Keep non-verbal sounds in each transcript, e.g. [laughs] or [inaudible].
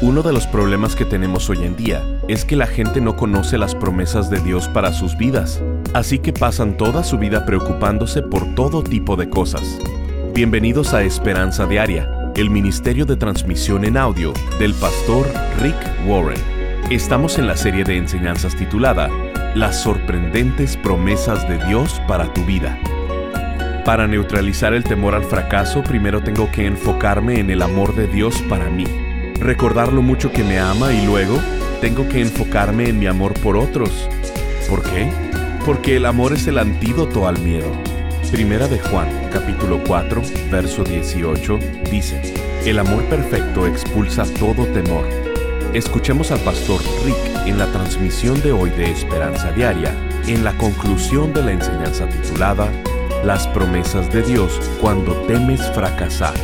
Uno de los problemas que tenemos hoy en día es que la gente no conoce las promesas de Dios para sus vidas, así que pasan toda su vida preocupándose por todo tipo de cosas. Bienvenidos a Esperanza Diaria, el ministerio de transmisión en audio del pastor Rick Warren. Estamos en la serie de enseñanzas titulada Las sorprendentes promesas de Dios para tu vida. Para neutralizar el temor al fracaso, primero tengo que enfocarme en el amor de Dios para mí recordar lo mucho que me ama y luego tengo que enfocarme en mi amor por otros. ¿Por qué? Porque el amor es el antídoto al miedo. Primera de Juan, capítulo 4, verso 18, dice, El amor perfecto expulsa todo temor. Escuchemos al pastor Rick en la transmisión de hoy de Esperanza Diaria, en la conclusión de la enseñanza titulada Las promesas de Dios cuando temes fracasar.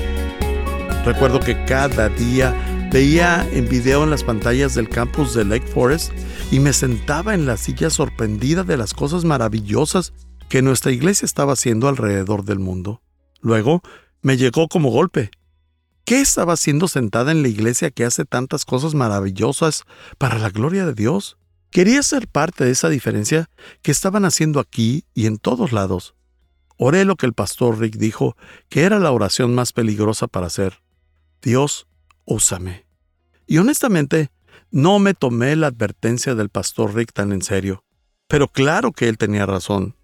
Recuerdo que cada día Veía en video en las pantallas del campus de Lake Forest y me sentaba en la silla sorprendida de las cosas maravillosas que nuestra iglesia estaba haciendo alrededor del mundo. Luego me llegó como golpe. ¿Qué estaba haciendo sentada en la iglesia que hace tantas cosas maravillosas para la gloria de Dios? Quería ser parte de esa diferencia que estaban haciendo aquí y en todos lados. Oré lo que el pastor Rick dijo que era la oración más peligrosa para hacer. Dios, úsame. Y honestamente, no me tomé la advertencia del pastor Rick tan en serio. Pero claro que él tenía razón.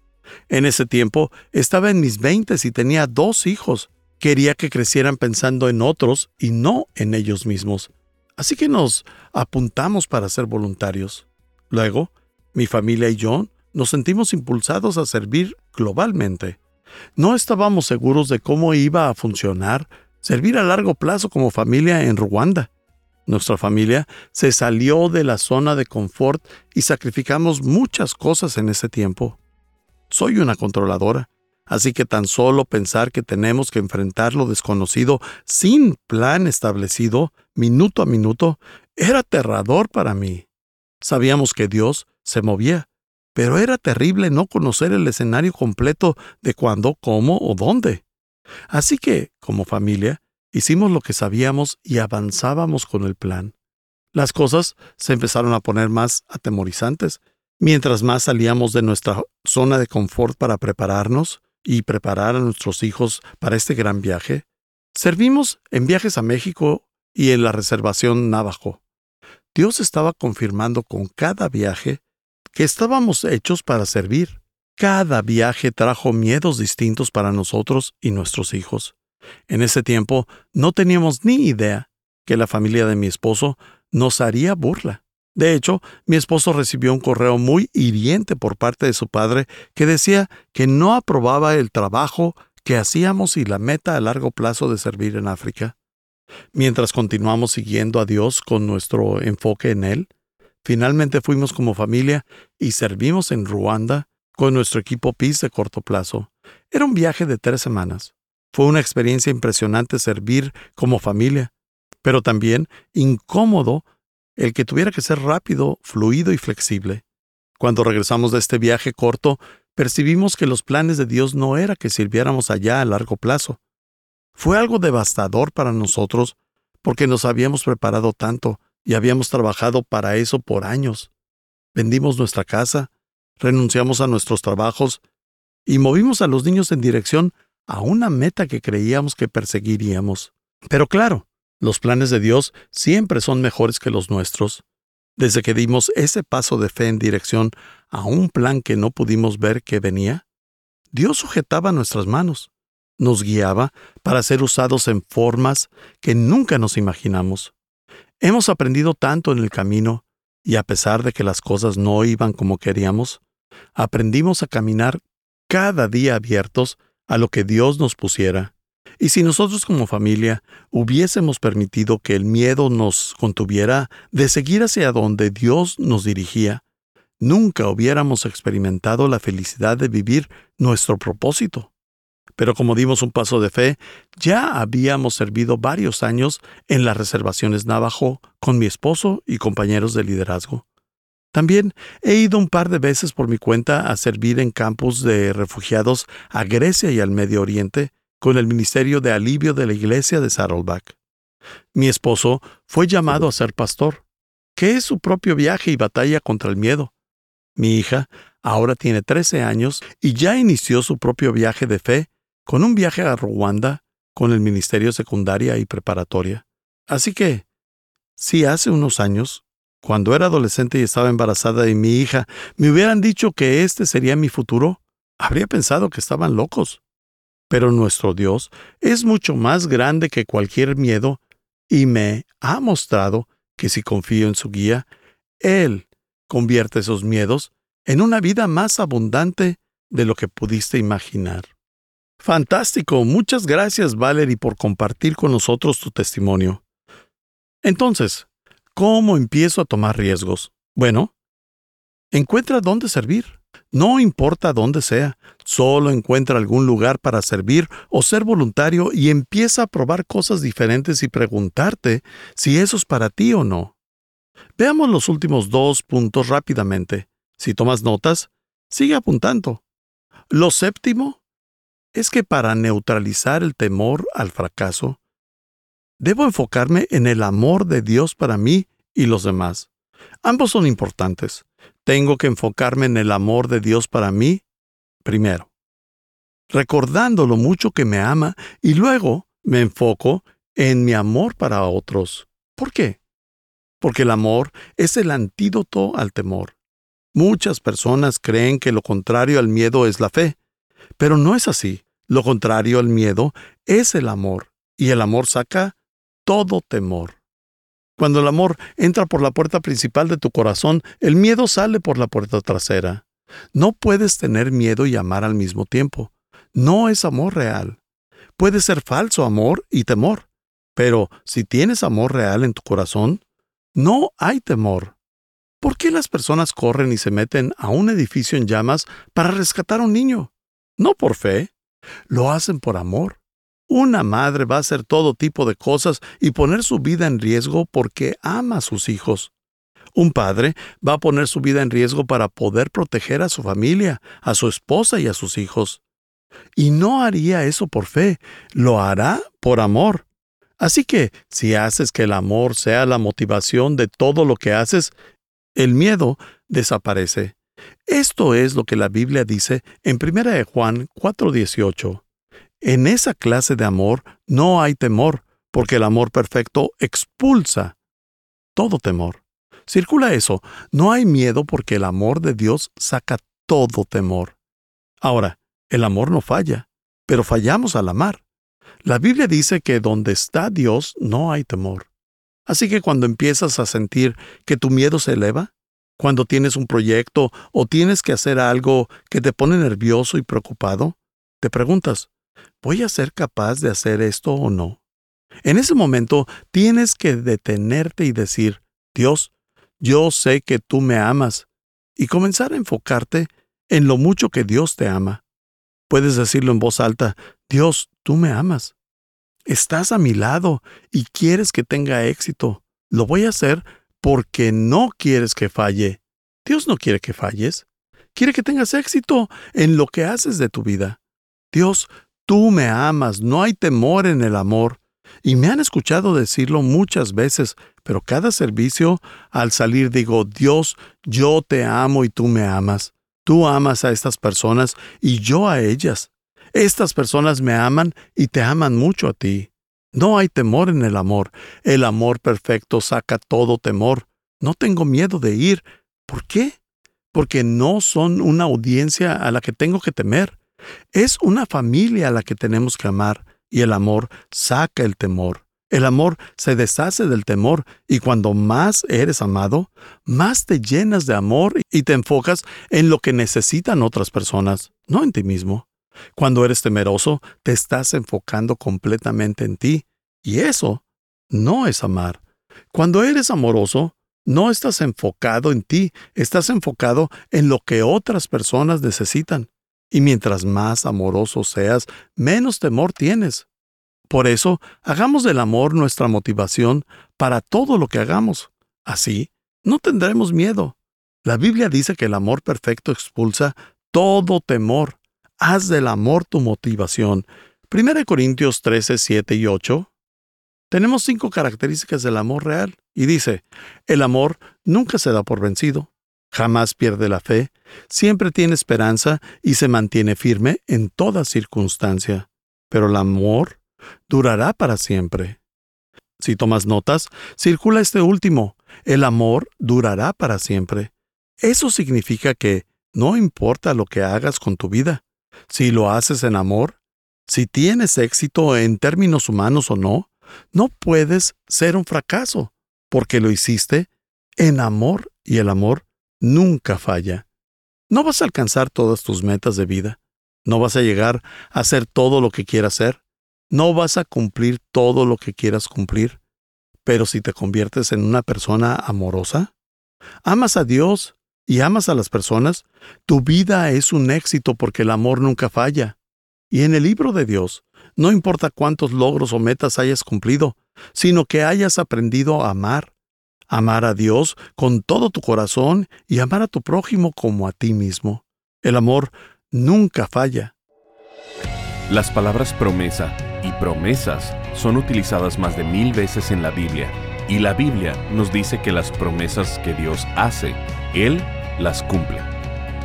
En ese tiempo estaba en mis veintes y tenía dos hijos. Quería que crecieran pensando en otros y no en ellos mismos. Así que nos apuntamos para ser voluntarios. Luego, mi familia y yo nos sentimos impulsados a servir globalmente. No estábamos seguros de cómo iba a funcionar servir a largo plazo como familia en Ruanda. Nuestra familia se salió de la zona de confort y sacrificamos muchas cosas en ese tiempo. Soy una controladora, así que tan solo pensar que tenemos que enfrentar lo desconocido sin plan establecido, minuto a minuto, era aterrador para mí. Sabíamos que Dios se movía, pero era terrible no conocer el escenario completo de cuándo, cómo o dónde. Así que, como familia, hicimos lo que sabíamos y avanzábamos con el plan. Las cosas se empezaron a poner más atemorizantes. Mientras más salíamos de nuestra zona de confort para prepararnos y preparar a nuestros hijos para este gran viaje, servimos en viajes a México y en la reservación Navajo. Dios estaba confirmando con cada viaje que estábamos hechos para servir. Cada viaje trajo miedos distintos para nosotros y nuestros hijos. En ese tiempo no teníamos ni idea que la familia de mi esposo nos haría burla. De hecho, mi esposo recibió un correo muy hiriente por parte de su padre que decía que no aprobaba el trabajo que hacíamos y la meta a largo plazo de servir en África. Mientras continuamos siguiendo a Dios con nuestro enfoque en Él, finalmente fuimos como familia y servimos en Ruanda, con nuestro equipo PIS de corto plazo. Era un viaje de tres semanas. Fue una experiencia impresionante servir como familia, pero también incómodo el que tuviera que ser rápido, fluido y flexible. Cuando regresamos de este viaje corto, percibimos que los planes de Dios no era que sirviéramos allá a largo plazo. Fue algo devastador para nosotros porque nos habíamos preparado tanto y habíamos trabajado para eso por años. Vendimos nuestra casa, renunciamos a nuestros trabajos y movimos a los niños en dirección a una meta que creíamos que perseguiríamos. Pero claro, los planes de Dios siempre son mejores que los nuestros. Desde que dimos ese paso de fe en dirección a un plan que no pudimos ver que venía, Dios sujetaba nuestras manos, nos guiaba para ser usados en formas que nunca nos imaginamos. Hemos aprendido tanto en el camino, y a pesar de que las cosas no iban como queríamos, aprendimos a caminar cada día abiertos a lo que Dios nos pusiera. Y si nosotros como familia hubiésemos permitido que el miedo nos contuviera de seguir hacia donde Dios nos dirigía, nunca hubiéramos experimentado la felicidad de vivir nuestro propósito. Pero como dimos un paso de fe, ya habíamos servido varios años en las reservaciones Navajo con mi esposo y compañeros de liderazgo. También he ido un par de veces por mi cuenta a servir en campos de refugiados a Grecia y al Medio Oriente con el Ministerio de Alivio de la Iglesia de Saddleback. Mi esposo fue llamado a ser pastor, que es su propio viaje y batalla contra el miedo. Mi hija ahora tiene 13 años y ya inició su propio viaje de fe con un viaje a Ruanda con el Ministerio Secundaria y Preparatoria. Así que, si hace unos años, cuando era adolescente y estaba embarazada de mi hija, me hubieran dicho que este sería mi futuro, habría pensado que estaban locos. Pero nuestro Dios es mucho más grande que cualquier miedo y me ha mostrado que si confío en su guía, Él convierte esos miedos en una vida más abundante de lo que pudiste imaginar. Fantástico, muchas gracias Valerie por compartir con nosotros tu testimonio. Entonces, ¿cómo empiezo a tomar riesgos? Bueno, encuentra dónde servir. No importa dónde sea, solo encuentra algún lugar para servir o ser voluntario y empieza a probar cosas diferentes y preguntarte si eso es para ti o no. Veamos los últimos dos puntos rápidamente. Si tomas notas, sigue apuntando. Lo séptimo es que para neutralizar el temor al fracaso, debo enfocarme en el amor de Dios para mí y los demás. Ambos son importantes. Tengo que enfocarme en el amor de Dios para mí primero, recordando lo mucho que me ama y luego me enfoco en mi amor para otros. ¿Por qué? Porque el amor es el antídoto al temor. Muchas personas creen que lo contrario al miedo es la fe, pero no es así. Lo contrario al miedo es el amor, y el amor saca todo temor. Cuando el amor entra por la puerta principal de tu corazón, el miedo sale por la puerta trasera. No puedes tener miedo y amar al mismo tiempo. No es amor real. Puede ser falso amor y temor, pero si tienes amor real en tu corazón, no hay temor. ¿Por qué las personas corren y se meten a un edificio en llamas para rescatar a un niño? No por fe, lo hacen por amor. Una madre va a hacer todo tipo de cosas y poner su vida en riesgo porque ama a sus hijos. Un padre va a poner su vida en riesgo para poder proteger a su familia, a su esposa y a sus hijos. Y no haría eso por fe, lo hará por amor. Así que, si haces que el amor sea la motivación de todo lo que haces, el miedo desaparece. Esto es lo que la Biblia dice en 1 Juan 4:18. En esa clase de amor no hay temor, porque el amor perfecto expulsa todo temor. Circula eso, no hay miedo porque el amor de Dios saca todo temor. Ahora, el amor no falla, pero fallamos al amar. La Biblia dice que donde está Dios no hay temor. Así que cuando empiezas a sentir que tu miedo se eleva, cuando tienes un proyecto o tienes que hacer algo que te pone nervioso y preocupado, te preguntas, ¿voy a ser capaz de hacer esto o no? En ese momento tienes que detenerte y decir, Dios, yo sé que tú me amas, y comenzar a enfocarte en lo mucho que Dios te ama. Puedes decirlo en voz alta, Dios, tú me amas. Estás a mi lado y quieres que tenga éxito. Lo voy a hacer porque no quieres que falle. Dios no quiere que falles. Quiere que tengas éxito en lo que haces de tu vida. Dios, tú me amas, no hay temor en el amor. Y me han escuchado decirlo muchas veces, pero cada servicio, al salir digo, Dios, yo te amo y tú me amas. Tú amas a estas personas y yo a ellas. Estas personas me aman y te aman mucho a ti. No hay temor en el amor. El amor perfecto saca todo temor. No tengo miedo de ir. ¿Por qué? Porque no son una audiencia a la que tengo que temer. Es una familia a la que tenemos que amar y el amor saca el temor. El amor se deshace del temor y cuando más eres amado, más te llenas de amor y te enfocas en lo que necesitan otras personas, no en ti mismo. Cuando eres temeroso, te estás enfocando completamente en ti, y eso no es amar. Cuando eres amoroso, no estás enfocado en ti, estás enfocado en lo que otras personas necesitan. Y mientras más amoroso seas, menos temor tienes. Por eso, hagamos del amor nuestra motivación para todo lo que hagamos. Así, no tendremos miedo. La Biblia dice que el amor perfecto expulsa todo temor. Haz del amor tu motivación. 1 Corintios 13, 7 y 8. Tenemos cinco características del amor real y dice, el amor nunca se da por vencido, jamás pierde la fe, siempre tiene esperanza y se mantiene firme en toda circunstancia. Pero el amor durará para siempre. Si tomas notas, circula este último, el amor durará para siempre. Eso significa que no importa lo que hagas con tu vida, si lo haces en amor, si tienes éxito en términos humanos o no, no puedes ser un fracaso, porque lo hiciste en amor y el amor nunca falla. No vas a alcanzar todas tus metas de vida, no vas a llegar a hacer todo lo que quieras hacer, no vas a cumplir todo lo que quieras cumplir, pero si te conviertes en una persona amorosa, amas a Dios y amas a las personas, tu vida es un éxito porque el amor nunca falla. Y en el libro de Dios, no importa cuántos logros o metas hayas cumplido, sino que hayas aprendido a amar. Amar a Dios con todo tu corazón y amar a tu prójimo como a ti mismo. El amor nunca falla. Las palabras promesa y promesas son utilizadas más de mil veces en la Biblia, y la Biblia nos dice que las promesas que Dios hace, Él las cumple.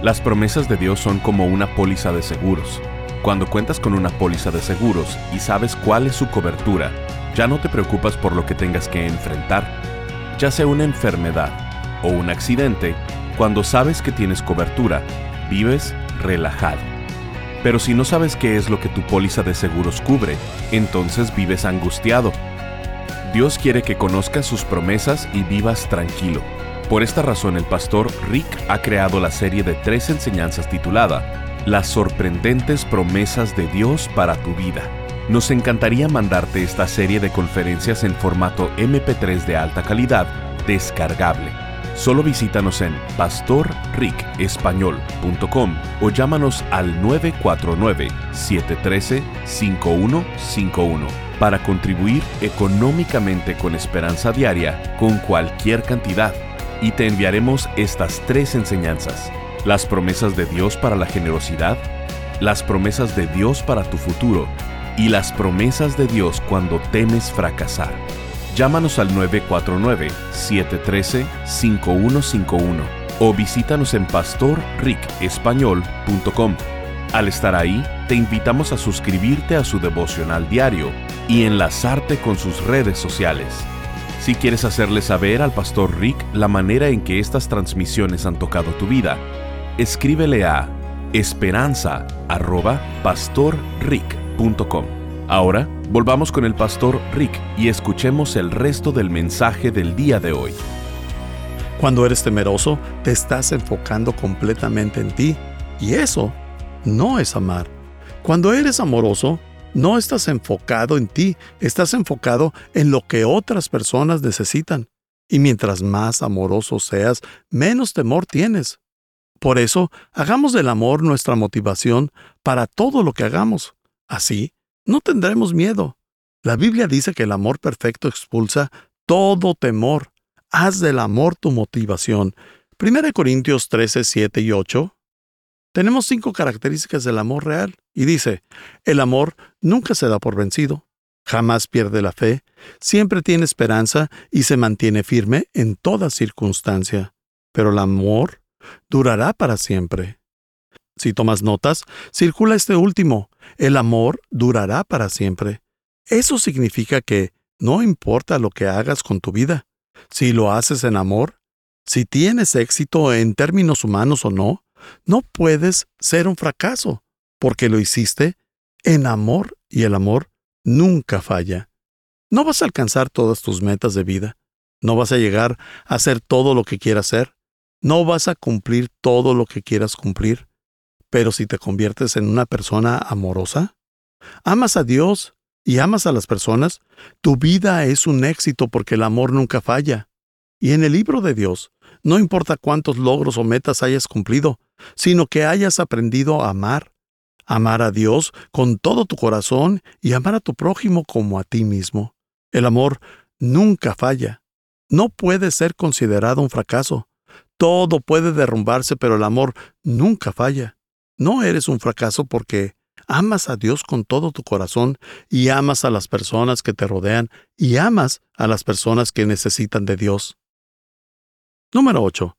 Las promesas de Dios son como una póliza de seguros. Cuando cuentas con una póliza de seguros y sabes cuál es su cobertura, ya no te preocupas por lo que tengas que enfrentar, ya sea una enfermedad o un accidente, cuando sabes que tienes cobertura, vives relajado. Pero si no sabes qué es lo que tu póliza de seguros cubre, entonces vives angustiado. Dios quiere que conozcas sus promesas y vivas tranquilo. Por esta razón el pastor Rick ha creado la serie de tres enseñanzas titulada Las sorprendentes promesas de Dios para tu vida. Nos encantaría mandarte esta serie de conferencias en formato MP3 de alta calidad descargable. Solo visítanos en pastorricespañol.com o llámanos al 949-713-5151 para contribuir económicamente con Esperanza Diaria con cualquier cantidad y te enviaremos estas tres enseñanzas. Las promesas de Dios para la generosidad, las promesas de Dios para tu futuro y las promesas de Dios cuando temes fracasar. Llámanos al 949-713-5151 o visítanos en pastorricespañol.com. Al estar ahí, te invitamos a suscribirte a su devocional diario y enlazarte con sus redes sociales. Si quieres hacerle saber al pastor Rick la manera en que estas transmisiones han tocado tu vida, escríbele a Ahora, volvamos con el pastor Rick y escuchemos el resto del mensaje del día de hoy. Cuando eres temeroso, te estás enfocando completamente en ti, y eso no es amar. Cuando eres amoroso, no estás enfocado en ti, estás enfocado en lo que otras personas necesitan. Y mientras más amoroso seas, menos temor tienes. Por eso, hagamos del amor nuestra motivación para todo lo que hagamos. Así, no tendremos miedo. La Biblia dice que el amor perfecto expulsa todo temor. Haz del amor tu motivación. 1 Corintios 13, 7 y 8 tenemos cinco características del amor real y dice, el amor nunca se da por vencido, jamás pierde la fe, siempre tiene esperanza y se mantiene firme en toda circunstancia. Pero el amor durará para siempre. Si tomas notas, circula este último, el amor durará para siempre. Eso significa que no importa lo que hagas con tu vida, si lo haces en amor, si tienes éxito en términos humanos o no, no puedes ser un fracaso, porque lo hiciste en amor y el amor nunca falla. No vas a alcanzar todas tus metas de vida, no vas a llegar a hacer todo lo que quieras hacer, no vas a cumplir todo lo que quieras cumplir, pero si te conviertes en una persona amorosa, amas a Dios y amas a las personas, tu vida es un éxito porque el amor nunca falla. Y en el libro de Dios, no importa cuántos logros o metas hayas cumplido, sino que hayas aprendido a amar. Amar a Dios con todo tu corazón y amar a tu prójimo como a ti mismo. El amor nunca falla. No puede ser considerado un fracaso. Todo puede derrumbarse, pero el amor nunca falla. No eres un fracaso porque amas a Dios con todo tu corazón y amas a las personas que te rodean y amas a las personas que necesitan de Dios. Número 8.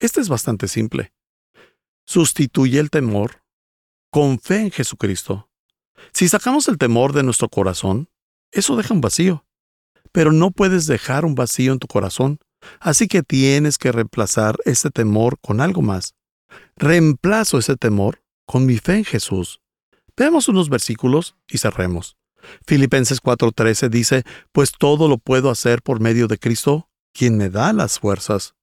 Este es bastante simple. Sustituye el temor con fe en Jesucristo. Si sacamos el temor de nuestro corazón, eso deja un vacío. Pero no puedes dejar un vacío en tu corazón, así que tienes que reemplazar ese temor con algo más. Reemplazo ese temor con mi fe en Jesús. Veamos unos versículos y cerremos. Filipenses 4:13 dice, Pues todo lo puedo hacer por medio de Cristo, quien me da las fuerzas.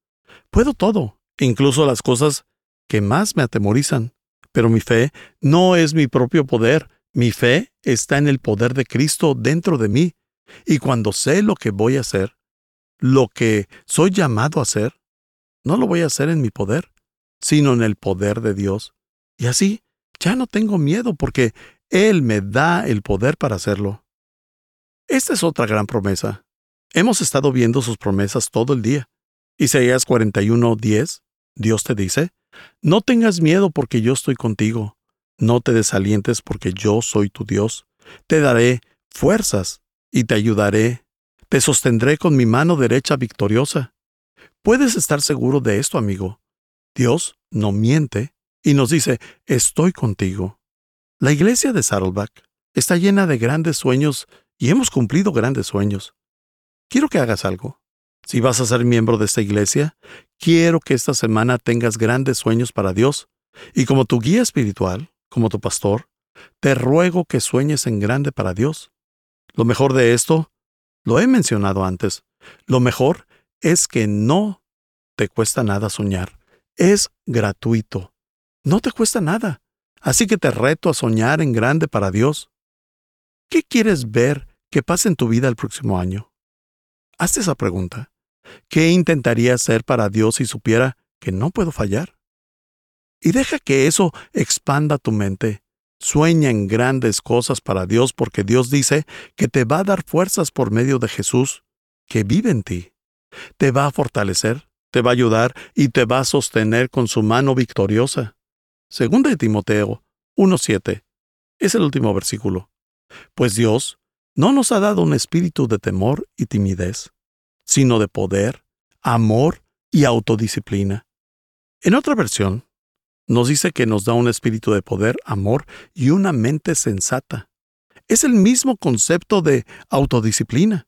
Puedo todo, incluso las cosas que más me atemorizan. Pero mi fe no es mi propio poder, mi fe está en el poder de Cristo dentro de mí. Y cuando sé lo que voy a hacer, lo que soy llamado a hacer, no lo voy a hacer en mi poder, sino en el poder de Dios. Y así ya no tengo miedo porque Él me da el poder para hacerlo. Esta es otra gran promesa. Hemos estado viendo sus promesas todo el día. Isaías 41:10, Dios te dice, No tengas miedo porque yo estoy contigo. No te desalientes porque yo soy tu Dios. Te daré fuerzas y te ayudaré. Te sostendré con mi mano derecha victoriosa. Puedes estar seguro de esto, amigo. Dios no miente y nos dice, estoy contigo. La iglesia de Saddleback está llena de grandes sueños y hemos cumplido grandes sueños. Quiero que hagas algo. Si vas a ser miembro de esta iglesia, quiero que esta semana tengas grandes sueños para Dios. Y como tu guía espiritual, como tu pastor, te ruego que sueñes en grande para Dios. Lo mejor de esto, lo he mencionado antes, lo mejor es que no te cuesta nada soñar. Es gratuito. No te cuesta nada. Así que te reto a soñar en grande para Dios. ¿Qué quieres ver que pase en tu vida el próximo año? Hazte esa pregunta. ¿Qué intentaría hacer para Dios si supiera que no puedo fallar? Y deja que eso expanda tu mente. Sueña en grandes cosas para Dios porque Dios dice que te va a dar fuerzas por medio de Jesús, que vive en ti. Te va a fortalecer, te va a ayudar y te va a sostener con su mano victoriosa. Segunda de Timoteo 1.7 es el último versículo. Pues Dios no nos ha dado un espíritu de temor y timidez, sino de poder, amor y autodisciplina. En otra versión, nos dice que nos da un espíritu de poder, amor y una mente sensata. Es el mismo concepto de autodisciplina.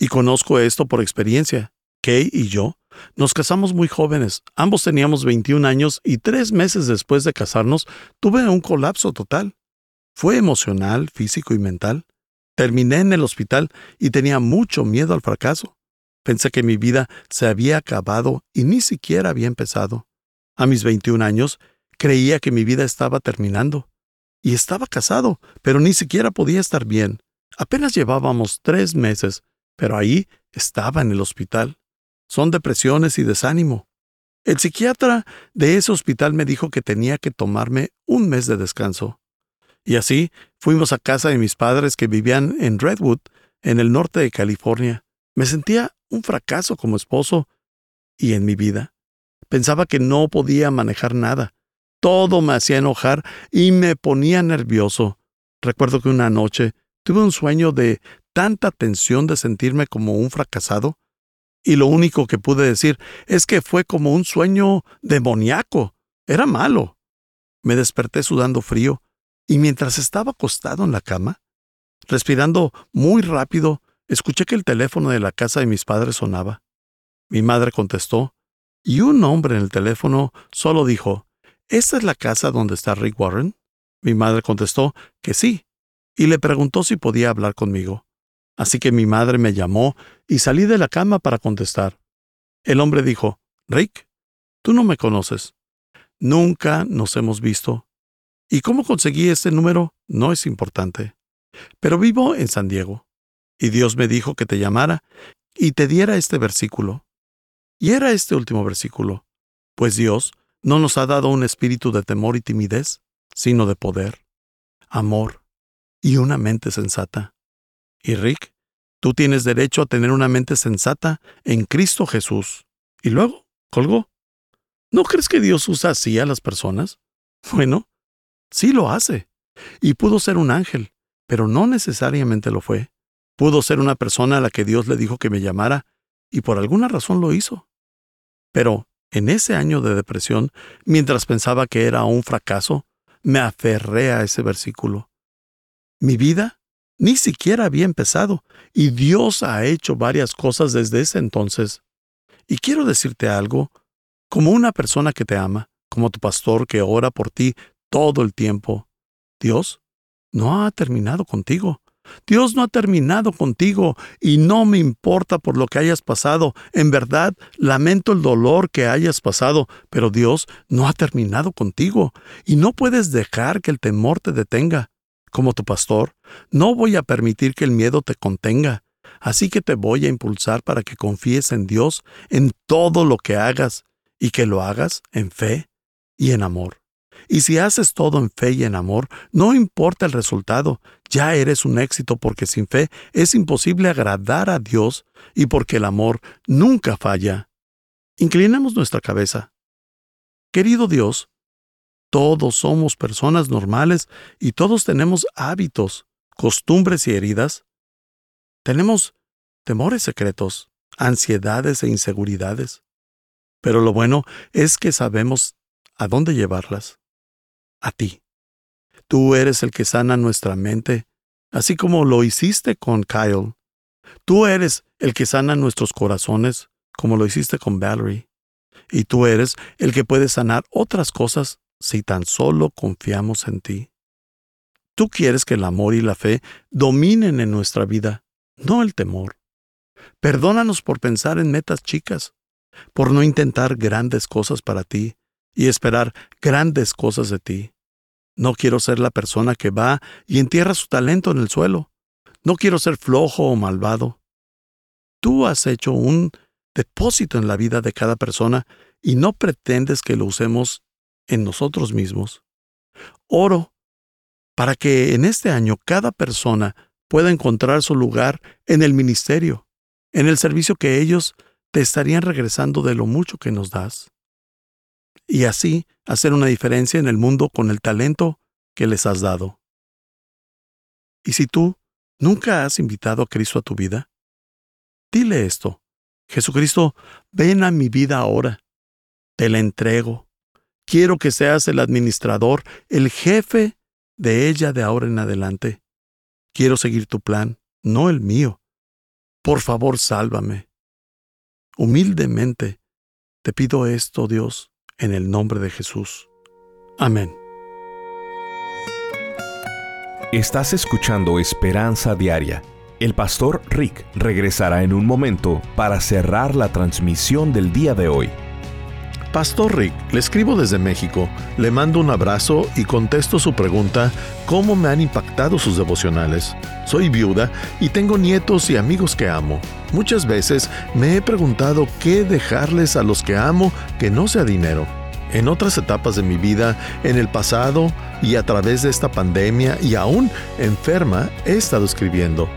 Y conozco esto por experiencia. Kay y yo nos casamos muy jóvenes, ambos teníamos 21 años y tres meses después de casarnos tuve un colapso total. Fue emocional, físico y mental. Terminé en el hospital y tenía mucho miedo al fracaso. Pensé que mi vida se había acabado y ni siquiera había empezado. A mis 21 años creía que mi vida estaba terminando. Y estaba casado, pero ni siquiera podía estar bien. Apenas llevábamos tres meses, pero ahí estaba en el hospital son depresiones y desánimo. El psiquiatra de ese hospital me dijo que tenía que tomarme un mes de descanso. Y así fuimos a casa de mis padres que vivían en Redwood, en el norte de California. Me sentía un fracaso como esposo y en mi vida. Pensaba que no podía manejar nada. Todo me hacía enojar y me ponía nervioso. Recuerdo que una noche tuve un sueño de tanta tensión de sentirme como un fracasado y lo único que pude decir es que fue como un sueño demoníaco. Era malo. Me desperté sudando frío, y mientras estaba acostado en la cama, respirando muy rápido, escuché que el teléfono de la casa de mis padres sonaba. Mi madre contestó, y un hombre en el teléfono solo dijo, ¿Esta es la casa donde está Rick Warren? Mi madre contestó que sí, y le preguntó si podía hablar conmigo. Así que mi madre me llamó y salí de la cama para contestar. El hombre dijo, Rick, tú no me conoces. Nunca nos hemos visto. Y cómo conseguí este número no es importante. Pero vivo en San Diego. Y Dios me dijo que te llamara y te diera este versículo. Y era este último versículo. Pues Dios no nos ha dado un espíritu de temor y timidez, sino de poder, amor y una mente sensata. Y Rick, tú tienes derecho a tener una mente sensata en Cristo Jesús. Y luego, colgó. ¿No crees que Dios usa así a las personas? [laughs] Bueno, sí lo hace. Y pudo ser un ángel, pero no necesariamente lo fue. Pudo ser una persona a la que Dios le dijo que me llamara, y por alguna razón lo hizo. Pero en ese año de depresión, mientras pensaba que era un fracaso, me aferré a ese versículo. Mi vida ni siquiera había empezado, y Dios ha hecho varias cosas desde ese entonces. Y quiero decirte algo, como una persona que te ama, como tu pastor que ora por ti todo el tiempo, Dios no ha terminado contigo. Dios no ha terminado contigo y no me importa por lo que hayas pasado. En verdad, lamento el dolor que hayas pasado, pero Dios no ha terminado contigo y no puedes dejar que el temor te detenga. Como tu pastor, no voy a permitir que el miedo te contenga. Así que te voy a impulsar para que confíes en Dios en todo lo que hagas y que lo hagas en fe y en amor. Y si haces todo en fe y en amor, no importa el resultado, ya eres un éxito porque sin fe es imposible agradar a Dios y porque el amor nunca falla. Inclinemos nuestra cabeza. Querido Dios, todos somos personas normales y todos tenemos hábitos, costumbres y heridas. Tenemos temores secretos, ansiedades e inseguridades. Pero lo bueno es que sabemos a dónde llevarlas. A ti. Tú eres el que sana nuestra mente, así como lo hiciste con Kyle. Tú eres el que sana nuestros corazones, como lo hiciste con Valerie. Y tú eres el que puede sanar otras cosas si tan solo confiamos en ti. Tú quieres que el amor y la fe dominen en nuestra vida, no el temor. Perdónanos por pensar en metas chicas, por no intentar grandes cosas para ti y esperar grandes cosas de ti. No quiero ser la persona que va y entierra su talento en el suelo. No quiero ser flojo o malvado. Tú has hecho un depósito en la vida de cada persona y no pretendes que lo usemos en nosotros mismos. Oro para que en este año cada persona pueda encontrar su lugar en el ministerio, en el servicio que ellos te estarían regresando de lo mucho que nos das. Y así hacer una diferencia en el mundo con el talento que les has dado. Y si tú nunca has invitado a Cristo a tu vida, dile esto. Jesucristo, ven a mi vida ahora. Te la entrego. Quiero que seas el administrador, el jefe de ella de ahora en adelante. Quiero seguir tu plan, no el mío. Por favor, sálvame. Humildemente te pido esto, Dios, en el nombre de Jesús. Amén. Estás escuchando Esperanza Diaria. El pastor Rick regresará en un momento para cerrar la transmisión del día de hoy. Pastor Rick, le escribo desde México, le mando un abrazo y contesto su pregunta, ¿cómo me han impactado sus devocionales? Soy viuda y tengo nietos y amigos que amo. Muchas veces me he preguntado qué dejarles a los que amo que no sea dinero. En otras etapas de mi vida, en el pasado y a través de esta pandemia y aún enferma, he estado escribiendo.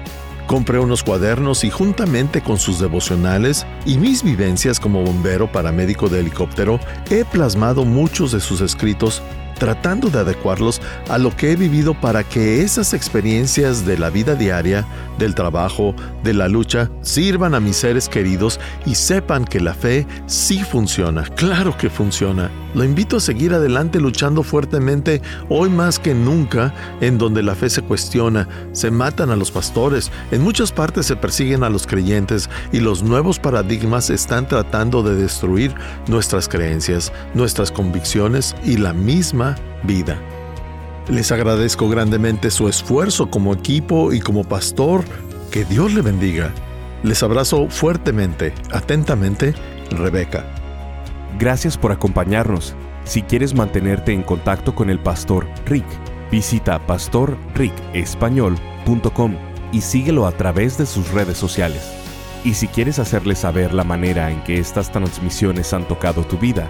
Compré unos cuadernos y juntamente con sus devocionales y mis vivencias como bombero paramédico de helicóptero, he plasmado muchos de sus escritos tratando de adecuarlos a lo que he vivido para que esas experiencias de la vida diaria, del trabajo, de la lucha, sirvan a mis seres queridos y sepan que la fe sí funciona. Claro que funciona. Lo invito a seguir adelante luchando fuertemente hoy más que nunca en donde la fe se cuestiona, se matan a los pastores, en muchas partes se persiguen a los creyentes y los nuevos paradigmas están tratando de destruir nuestras creencias, nuestras convicciones y la misma vida. Les agradezco grandemente su esfuerzo como equipo y como pastor. Que Dios le bendiga. Les abrazo fuertemente, atentamente, Rebeca. Gracias por acompañarnos. Si quieres mantenerte en contacto con el pastor Rick, visita pastorricespañol.com y síguelo a través de sus redes sociales. Y si quieres hacerle saber la manera en que estas transmisiones han tocado tu vida,